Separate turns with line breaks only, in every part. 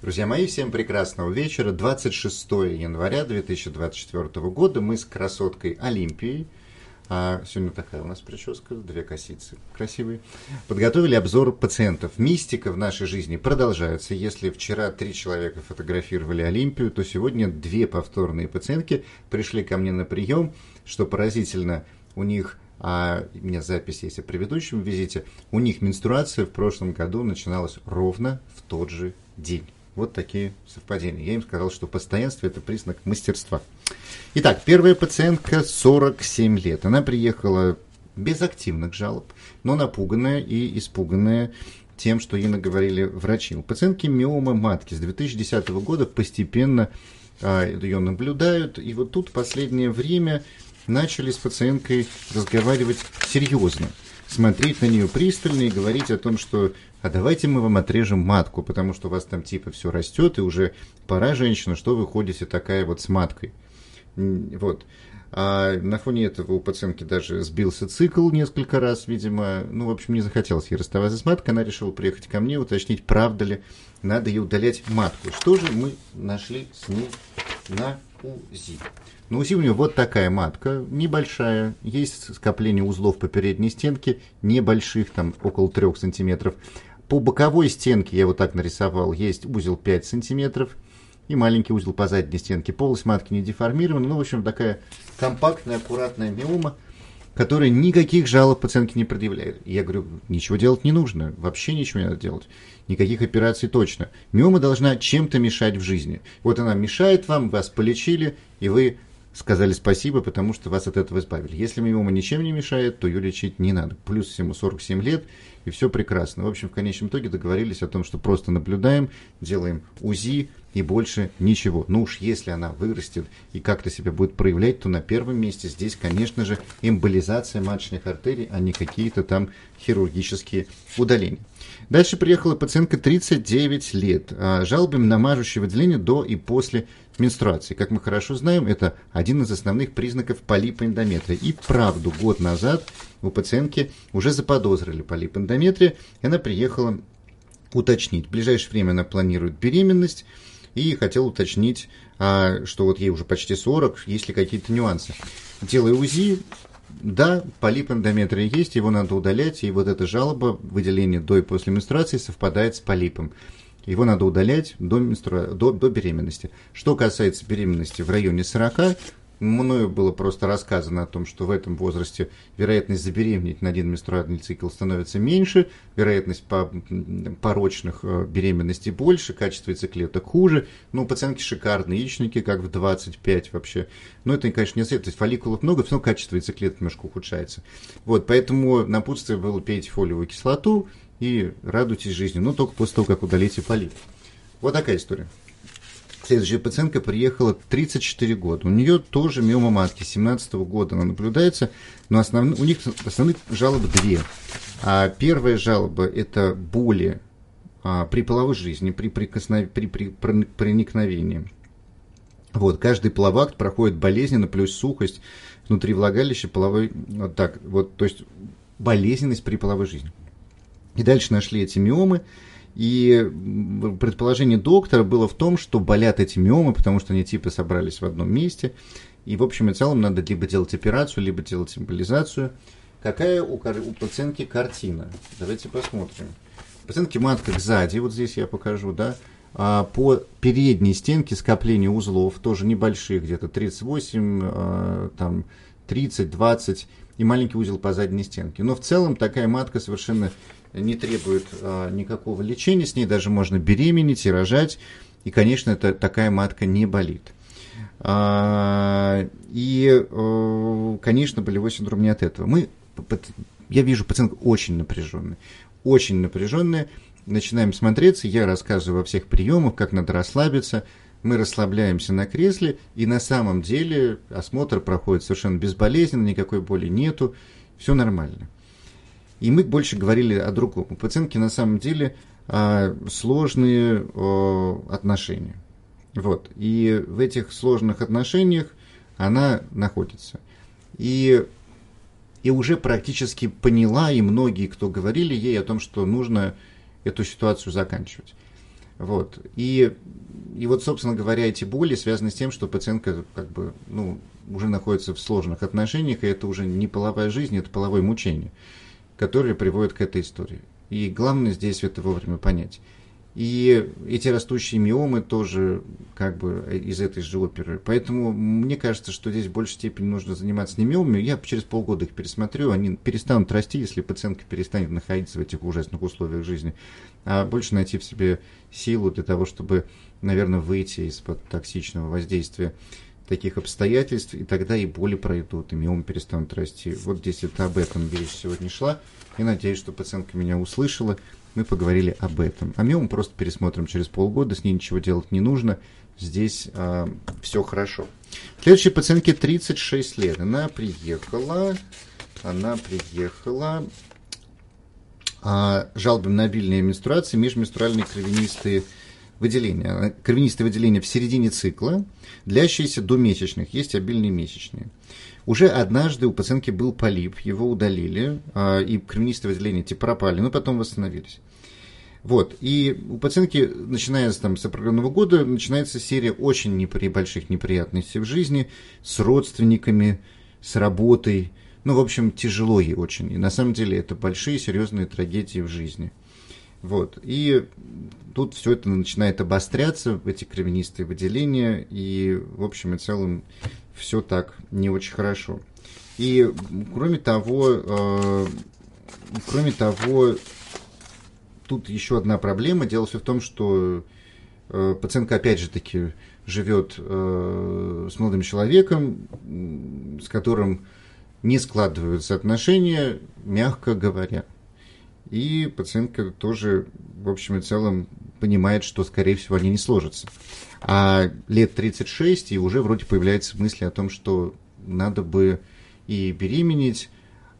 Друзья мои, всем прекрасного вечера. 26 января 2024 года мы с красоткой Олимпией, а сегодня такая у нас прическа, две косицы красивые, подготовили обзор пациентов. Мистика в нашей жизни продолжается. Если вчера три человека фотографировали Олимпию, то сегодня две повторные пациентки пришли ко мне на прием, что поразительно, у них а у меня запись есть о предыдущем визите, у них менструация в прошлом году начиналась ровно в тот же день. Вот такие совпадения. Я им сказал, что постоянство – это признак мастерства. Итак, первая пациентка 47 лет. Она приехала без активных жалоб, но напуганная и испуганная тем, что ей наговорили врачи. У пациентки миома матки с 2010 года постепенно а, ее наблюдают. И вот тут последнее время начали с пациенткой разговаривать серьезно, смотреть на нее пристально и говорить о том, что а давайте мы вам отрежем матку, потому что у вас там типа все растет, и уже пора, женщина, что вы ходите такая вот с маткой. Вот. А на фоне этого у пациентки даже сбился цикл несколько раз, видимо. Ну, в общем, не захотелось ей расставаться с маткой. Она решила приехать ко мне, уточнить, правда ли надо ей удалять матку. Что же мы нашли с ней на УЗИ? На УЗИ у нее вот такая матка, небольшая. Есть скопление узлов по передней стенке, небольших, там около 3 сантиметров. По боковой стенке, я вот так нарисовал, есть узел 5 сантиметров и маленький узел по задней стенке. Полость матки не деформирована. Ну, в общем, такая компактная, аккуратная миома, которая никаких жалоб пациентке не предъявляет. Я говорю, ничего делать не нужно, вообще ничего не надо делать. Никаких операций точно. Миома должна чем-то мешать в жизни. Вот она мешает вам, вас полечили, и вы сказали спасибо, потому что вас от этого избавили. Если миома ничем не мешает, то ее лечить не надо. Плюс ему 47 лет, и все прекрасно. В общем, в конечном итоге договорились о том, что просто наблюдаем, делаем УЗИ и больше ничего. Ну уж если она вырастет и как-то себя будет проявлять, то на первом месте здесь, конечно же, эмболизация маточных артерий, а не какие-то там хирургические удаления. Дальше приехала пациентка 39 лет. А, жалобами на мажущее выделение до и после менструации. Как мы хорошо знаем, это один из основных признаков полипа эндометрия. И правду, год назад у пациентки уже заподозрили полип эндометрия, и она приехала уточнить. В ближайшее время она планирует беременность и хотела уточнить, а, что вот ей уже почти 40, есть ли какие-то нюансы. Делая УЗИ, да, полип эндометрия есть, его надо удалять, и вот эта жалоба, выделение до и после менструации совпадает с полипом. Его надо удалять до, менструа... до, до беременности. Что касается беременности в районе 40, мною было просто рассказано о том, что в этом возрасте вероятность забеременеть на один менструальный цикл становится меньше, вероятность по порочных э, беременностей больше, качество яйцеклеток хуже. Ну, пациентки шикарные, яичники как в 25 вообще. Но это, конечно, не совет. То есть фолликулов много, но качество яйцеклеток немножко ухудшается. Вот, поэтому напутствие было пейте фолиевую кислоту и радуйтесь жизни. Но только после того, как удалите полип. Вот такая история. Следующая пациентка приехала 34 года. У нее тоже миома матки 17 года она наблюдается, но основ... у них основных жалоб две. А первая жалоба – это боли а, при половой жизни, при, прикоснов... при, при проникновении. Вот, каждый половакт проходит болезненно, плюс сухость внутри влагалища, половой, вот так, вот, то есть болезненность при половой жизни. И дальше нашли эти миомы, и предположение доктора было в том, что болят эти миомы, потому что они типа собрались в одном месте. И в общем и целом надо либо делать операцию, либо делать эмболизацию. Какая у, у пациентки картина? Давайте посмотрим. У пациентки матка сзади, вот здесь я покажу, да, а по передней стенке скопления узлов, тоже небольшие, где-то 38, а, там 30, 20, и маленький узел по задней стенке. Но в целом такая матка совершенно не требует а, никакого лечения, с ней даже можно беременеть и рожать, и, конечно, это, такая матка не болит. А, и, а, конечно, болевой синдром не от этого. Мы, я вижу пациентка очень напряженная, очень напряженная, начинаем смотреться, я рассказываю во всех приемах, как надо расслабиться, мы расслабляемся на кресле, и на самом деле осмотр проходит совершенно безболезненно, никакой боли нету, все нормально. И мы больше говорили о другом. У пациентки на самом деле а, сложные отношения. Вот. И в этих сложных отношениях она находится. И, и уже практически поняла, и многие, кто говорили ей о том, что нужно эту ситуацию заканчивать. Вот. И, и вот, собственно говоря, эти боли связаны с тем, что пациентка как бы, ну, уже находится в сложных отношениях, и это уже не половая жизнь, это половое мучение, которое приводит к этой истории. И главное здесь это вовремя понять. И эти растущие миомы тоже как бы из этой же оперы. Поэтому мне кажется, что здесь в большей степени нужно заниматься не миомами. Я через полгода их пересмотрю, они перестанут расти, если пациентка перестанет находиться в этих ужасных условиях жизни. А больше найти в себе силу для того, чтобы, наверное, выйти из-под токсичного воздействия таких обстоятельств, и тогда и боли пройдут, и миомы перестанут расти. Вот здесь это об этом речь сегодня шла. И надеюсь, что пациентка меня услышала мы поговорили об этом. А миому просто пересмотрим через полгода, с ней ничего делать не нужно. Здесь а, все хорошо. Следующей пациентке 36 лет. Она приехала, она приехала а, жалобами на обильные менструации, межменструальные кровянистые выделения. Кровянистые выделения в середине цикла, длящиеся до месячных, есть обильные месячные. Уже однажды у пациентки был полип, его удалили, а, и кровянистые выделения эти пропали, но потом восстановились. Вот. И у пациентки, начиная с, там, с определенного года, начинается серия очень непри... больших неприятностей в жизни с родственниками, с работой. Ну, в общем, тяжело ей очень. И на самом деле это большие серьезные трагедии в жизни. Вот. И тут все это начинает обостряться, эти кровянистые выделения, и, в общем и целом, все так не очень хорошо. И, кроме того, э, кроме того, тут еще одна проблема. Дело все в том, что э, пациентка, опять же таки, живет э, с молодым человеком, с которым не складываются отношения, мягко говоря. И пациентка тоже, в общем и целом, понимает, что, скорее всего, они не сложатся. А лет 36, и уже вроде появляются мысли о том, что надо бы и беременеть,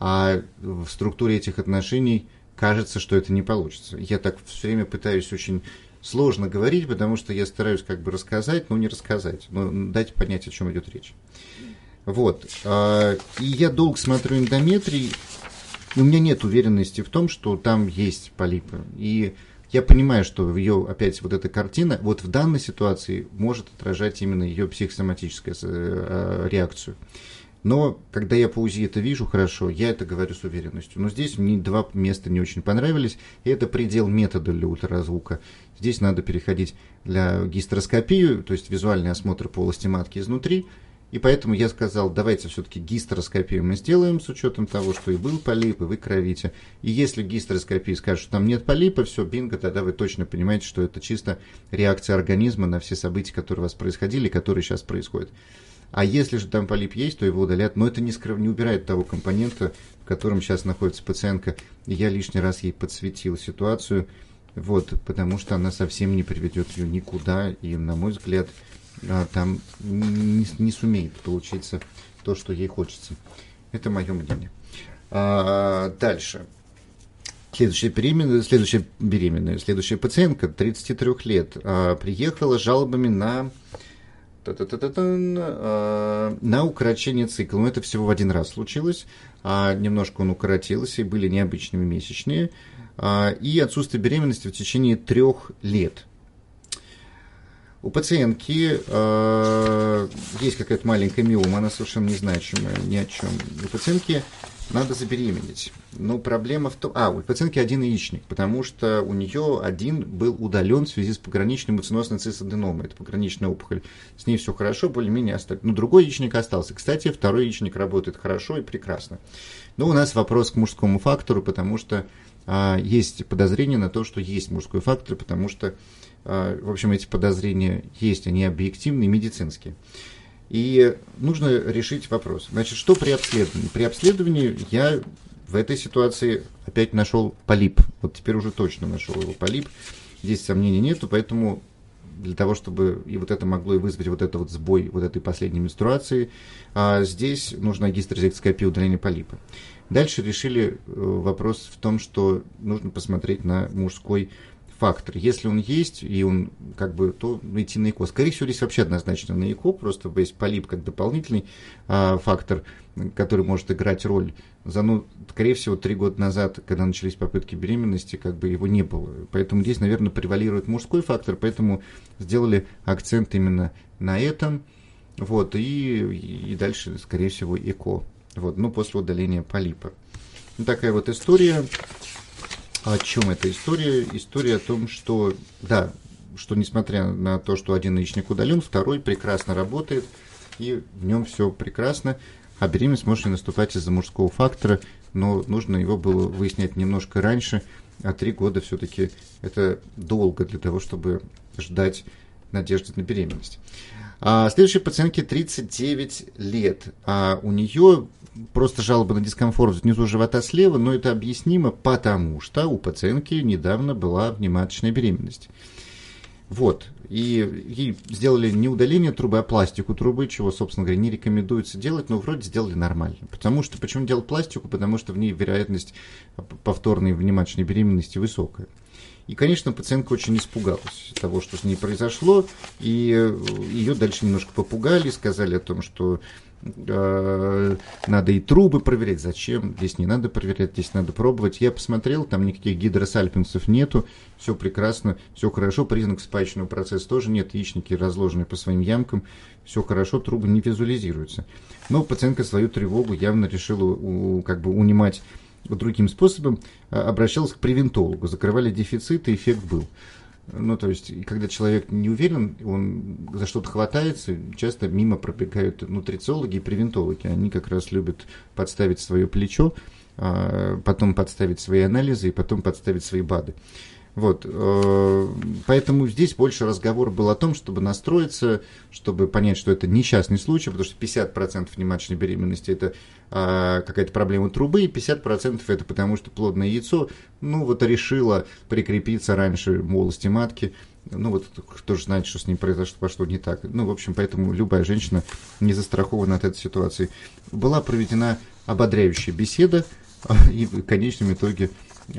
а в структуре этих отношений кажется, что это не получится. Я так все время пытаюсь очень сложно говорить, потому что я стараюсь как бы рассказать, но не рассказать, но дать понять, о чем идет речь. Вот. А, и я долго смотрю эндометрий, и у меня нет уверенности в том, что там есть полипы. И я понимаю, что ее опять вот эта картина, вот в данной ситуации может отражать именно ее психосоматическую э, реакцию. Но когда я по УЗИ это вижу хорошо, я это говорю с уверенностью. Но здесь мне два места не очень понравились, и это предел метода для ультразвука. Здесь надо переходить для гистероскопию, то есть визуальный осмотр полости матки изнутри, и поэтому я сказал, давайте все-таки гистероскопию мы сделаем с учетом того, что и был полип, и вы кровите. И если гистероскопии скажут, что там нет полипа, все, бинго, тогда вы точно понимаете, что это чисто реакция организма на все события, которые у вас происходили, которые сейчас происходят. А если же там полип есть, то его удалят. Но это не, скрыв... не убирает того компонента, в котором сейчас находится пациентка. И я лишний раз ей подсветил ситуацию, вот, потому что она совсем не приведет ее никуда. И, на мой взгляд, там не, не сумеет получиться то, что ей хочется. Это мое мнение. А, дальше. Следующая беременная, следующая беременная, следующая пациентка, 33 лет, а, приехала с жалобами на а, на укорочение цикла. Но это всего в один раз случилось. А немножко он укоротился, и были необычными месячные. А, и отсутствие беременности в течение трех лет. У пациентки э, есть какая-то маленькая миома, она совершенно незначимая, ни о чем. У пациентки надо забеременеть. Но проблема в том... А, у пациентки один яичник, потому что у нее один был удален в связи с пограничной муцинозной цистоденомой. Это пограничная опухоль. С ней все хорошо, более-менее осталось. Но другой яичник остался. Кстати, второй яичник работает хорошо и прекрасно. Но у нас вопрос к мужскому фактору, потому что а, есть подозрение на то, что есть мужской фактор, потому что, в общем, эти подозрения есть, они объективные, медицинские. И нужно решить вопрос. Значит, что при обследовании? При обследовании я в этой ситуации опять нашел полип. Вот теперь уже точно нашел его полип. Здесь сомнений нету, поэтому для того, чтобы и вот это могло и вызвать вот этот вот сбой вот этой последней менструации, а здесь нужна гистерозектоскопия удаления полипа. Дальше решили э, вопрос в том, что нужно посмотреть на мужской фактор. Если он есть, и он как бы, то идти на ЭКО. Скорее всего, здесь вообще однозначно на ЭКО, просто есть полип как дополнительный а, фактор, который может играть роль. За, ну, скорее всего, три года назад, когда начались попытки беременности, как бы его не было. Поэтому здесь, наверное, превалирует мужской фактор, поэтому сделали акцент именно на этом. Вот, и, и дальше, скорее всего, ЭКО. Вот, ну, после удаления полипа. Ну, такая вот история. О чем эта история? История о том, что, да, что несмотря на то, что один яичник удален, второй прекрасно работает, и в нем все прекрасно, а беременность может не наступать из-за мужского фактора, но нужно его было выяснять немножко раньше, а три года все-таки это долго для того, чтобы ждать надежды на беременность. А следующей пациентке 39 лет, а у нее просто жалоба на дискомфорт внизу живота слева, но это объяснимо, потому что у пациентки недавно была внематочная беременность. Вот. И ей сделали не удаление трубы, а пластику трубы, чего, собственно говоря, не рекомендуется делать, но вроде сделали нормально. Потому что, почему делать пластику? Потому что в ней вероятность повторной внематочной беременности высокая. И, конечно, пациентка очень испугалась того, что с ней произошло, и ее дальше немножко попугали, сказали о том, что э, надо и трубы проверять. Зачем? Здесь не надо проверять, здесь надо пробовать. Я посмотрел, там никаких гидросальпинцев нету, все прекрасно, все хорошо, признак спаечного процесса тоже нет, яичники разложены по своим ямкам, все хорошо, трубы не визуализируются. Но пациентка свою тревогу явно решила как бы унимать другим способом а, обращалась к превентологу, закрывали дефициты, эффект был. Ну, то есть, когда человек не уверен, он за что-то хватается, часто мимо пробегают нутрициологи и превентологи. Они как раз любят подставить свое плечо, а, потом подставить свои анализы и потом подставить свои БАДы. Вот, э, поэтому здесь больше разговор был о том, чтобы настроиться, чтобы понять, что это несчастный случай, потому что 50% внематочной беременности это а, какая-то проблема трубы, и 50% это потому, что плодное яйцо, ну вот решило прикрепиться раньше в волости матки, ну вот кто же знает, что с ним произошло, пошло не так. Ну, в общем, поэтому любая женщина не застрахована от этой ситуации. Была проведена ободряющая беседа, и в конечном итоге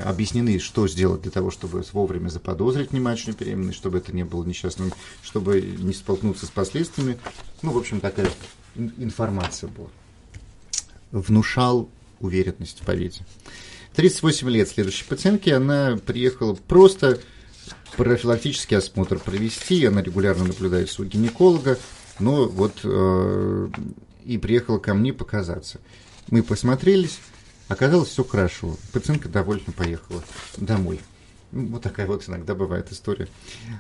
объяснены, что сделать для того, чтобы вовремя заподозрить внематочную беременность, чтобы это не было несчастным, чтобы не столкнуться с последствиями. Ну, в общем, такая информация была. Внушал уверенность в победе. 38 лет следующей пациентке, она приехала просто профилактический осмотр провести, она регулярно наблюдается у гинеколога, но вот э, и приехала ко мне показаться. Мы посмотрелись, Оказалось, все хорошо. Пациентка довольно поехала домой. Ну, вот такая вот иногда бывает история.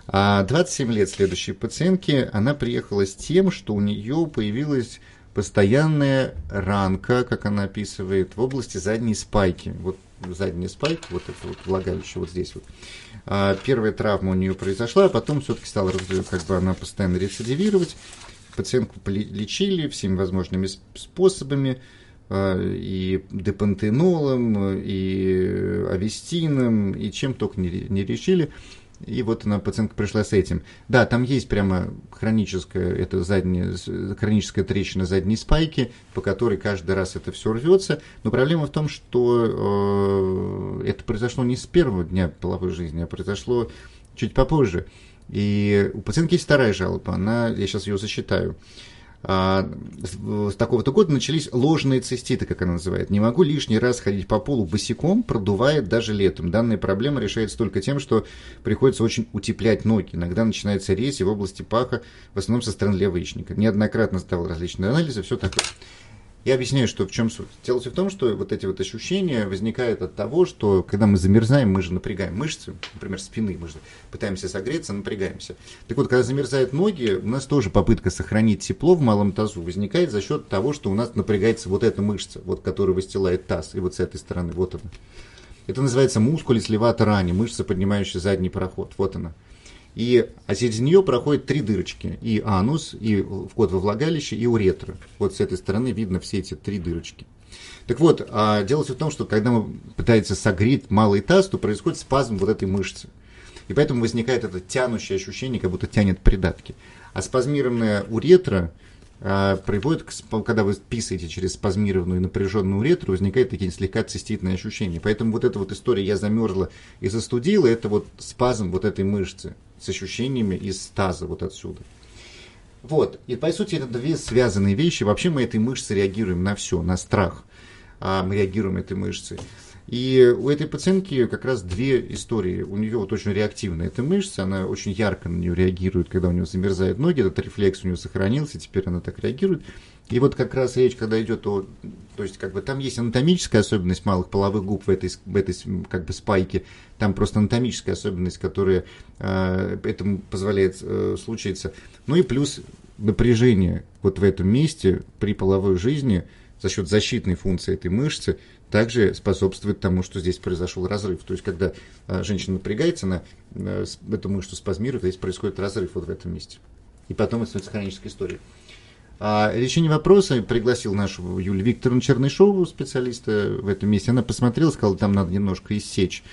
А 27 лет следующей пациентки, она приехала с тем, что у нее появилась постоянная ранка, как она описывает, в области задней спайки. Вот задняя спайка, вот это вот влагалище вот здесь вот. А первая травма у нее произошла, а потом все-таки стала как бы она постоянно рецидивировать. Пациентку лечили всеми возможными способами. А, и депантенолом, и авестином, и чем только не, не решили. И вот она, пациентка пришла с этим. Да, там есть прямо хроническая, это задняя, хроническая трещина задней спайки, по которой каждый раз это все рвется. Но проблема в том, что э, это произошло не с первого дня половой жизни, а произошло чуть попозже. И у пациентки есть вторая жалоба, она, я сейчас ее засчитаю. А, с такого-то года начались ложные циститы, как она называет. Не могу лишний раз ходить по полу босиком, продувает даже летом. Данная проблема решается только тем, что приходится очень утеплять ноги. Иногда начинается резь в области паха, в основном со стороны левого яичника. Неоднократно сдавал различные анализы, все такое. Я объясняю, что в чем суть. Дело в том, что вот эти вот ощущения возникают от того, что когда мы замерзаем, мы же напрягаем мышцы, например, спины, мы же пытаемся согреться, напрягаемся. Так вот, когда замерзают ноги, у нас тоже попытка сохранить тепло в малом тазу возникает за счет того, что у нас напрягается вот эта мышца, вот которая выстилает таз, и вот с этой стороны, вот она. Это называется мускулис левата мышца, поднимающая задний проход, вот она. И а через нее проходят три дырочки. И анус, и вход во влагалище, и уретра. Вот с этой стороны видно все эти три дырочки. Так вот, а дело в том, что когда мы пытаемся согреть малый таз, то происходит спазм вот этой мышцы. И поэтому возникает это тянущее ощущение, как будто тянет придатки. А спазмированная уретра, а, приводит, к, когда вы писаете через спазмированную напряженную уретру, возникают такие слегка циститные ощущения. Поэтому вот эта вот история «я замерзла и застудила» это вот спазм вот этой мышцы с ощущениями из таза вот отсюда. Вот, и по сути это две связанные вещи. Вообще мы этой мышцей реагируем на все, на страх. А мы реагируем этой мышцей. И у этой пациентки как раз две истории. У нее вот очень реактивная эта мышца, она очень ярко на нее реагирует, когда у нее замерзают ноги, этот рефлекс у нее сохранился, теперь она так реагирует. И вот как раз речь, когда идет о... То есть, как бы там есть анатомическая особенность малых половых губ в этой, в этой как бы спайке. Там просто анатомическая особенность, которая э, этому позволяет э, случиться. Ну и плюс напряжение вот в этом месте при половой жизни за счет защитной функции этой мышцы – также способствует тому, что здесь произошел разрыв. То есть, когда а, женщина напрягается, на э, эту мышцу спазмирует, здесь происходит разрыв вот в этом месте. И потом это становится хронической историей. А решение вопроса пригласил нашу Юлию Викторовну Чернышову, специалиста в этом месте. Она посмотрела, сказала, там надо немножко иссечь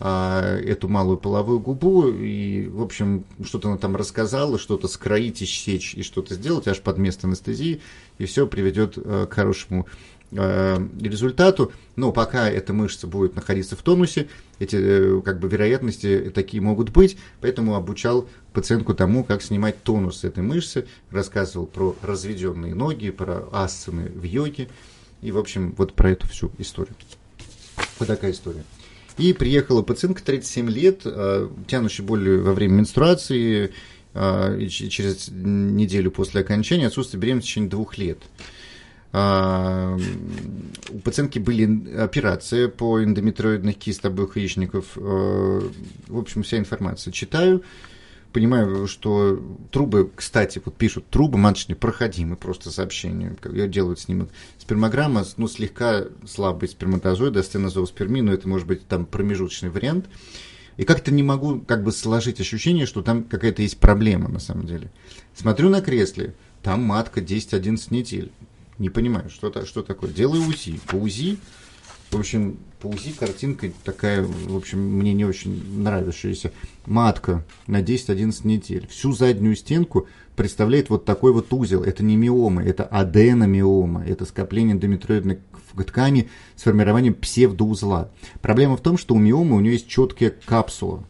а, эту малую половую губу. И, в общем, что-то она там рассказала, что-то скроить, иссечь и что-то сделать аж под место анестезии. И все приведет а, к хорошему результату, но пока эта мышца будет находиться в тонусе, эти э, как бы вероятности такие могут быть, поэтому обучал пациентку тому, как снимать тонус этой мышцы, рассказывал про разведенные ноги, про асаны в йоге и, в общем, вот про эту всю историю. Вот такая история. И приехала пациентка 37 лет, э, тянущая боль во время менструации, через неделю после окончания, отсутствие беременности в течение двух лет. А, у пациентки были операции по эндометриоидных кист обоих яичников. А, в общем, вся информация читаю. Понимаю, что трубы, кстати, вот пишут, трубы маточные проходимы, просто сообщение. Я делаю снимок. Спермограмма, ну, слегка слабый сперматозоид, астенозооспермия, но это может быть там промежуточный вариант. И как-то не могу как бы сложить ощущение, что там какая-то есть проблема на самом деле. Смотрю на кресле, там матка 10-11 недель. Не понимаю, что, то что такое. Делаю УЗИ. По УЗИ, в общем, по УЗИ картинка такая, в общем, мне не очень нравящаяся. Матка на 10-11 недель. Всю заднюю стенку представляет вот такой вот узел. Это не миома, это аденомиома. Это скопление эндометриоидной ткани с формированием псевдоузла. Проблема в том, что у миомы у нее есть четкая капсула.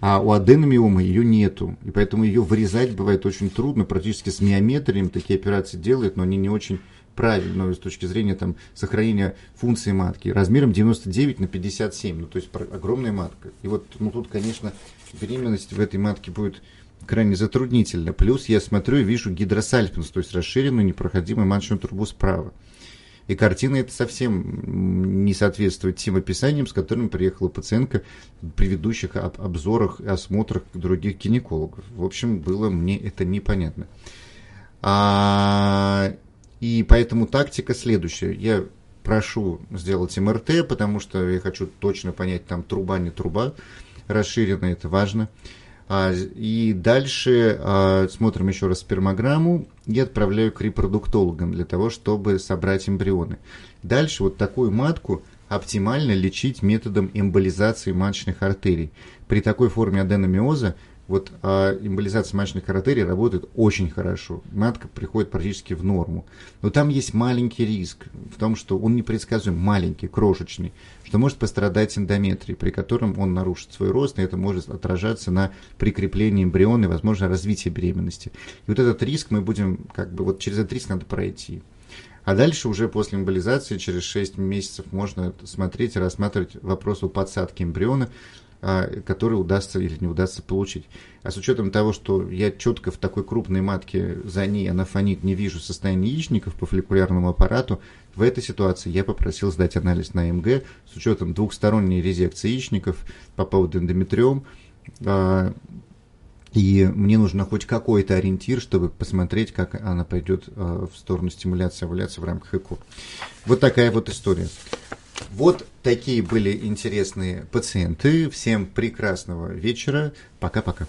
А у аденомиомы ее нету, и поэтому ее вырезать бывает очень трудно, практически с миометрием такие операции делают, но они не очень правильно с точки зрения там, сохранения функции матки. Размером 99 на 57, ну то есть огромная матка. И вот ну, тут, конечно, беременность в этой матке будет крайне затруднительна. Плюс я смотрю и вижу гидросальпинс, то есть расширенную непроходимую маточную трубу справа. И картина это совсем не соответствует тем описаниям, с которыми приехала пациентка в предыдущих об обзорах и осмотрах других гинекологов. В общем, было мне это непонятно. А, и поэтому тактика следующая. Я прошу сделать МРТ, потому что я хочу точно понять, там труба, не труба. Расширенная, это важно. А, и дальше а, смотрим еще раз спермограмму и отправляю к репродуктологам для того, чтобы собрать эмбрионы. Дальше вот такую матку оптимально лечить методом эмболизации маточных артерий. При такой форме аденомиоза вот а эмболизация маточных артерий работает очень хорошо. Матка приходит практически в норму. Но там есть маленький риск в том, что он непредсказуем, маленький, крошечный, что может пострадать эндометрий, при котором он нарушит свой рост, и это может отражаться на прикреплении эмбриона и, возможно, развитии беременности. И вот этот риск мы будем, как бы, вот через этот риск надо пройти. А дальше уже после эмболизации, через 6 месяцев, можно смотреть и рассматривать вопрос о подсадке эмбриона, который удастся или не удастся получить. А с учетом того, что я четко в такой крупной матке за ней анафонит не вижу состояние яичников по фолликулярному аппарату, в этой ситуации я попросил сдать анализ на МГ с учетом двухсторонней резекции яичников по поводу эндометриом. А, и мне нужно хоть какой-то ориентир, чтобы посмотреть, как она пойдет а, в сторону стимуляции овуляции в рамках ЭКО. Вот такая вот история. Вот такие были интересные пациенты. Всем прекрасного вечера. Пока-пока.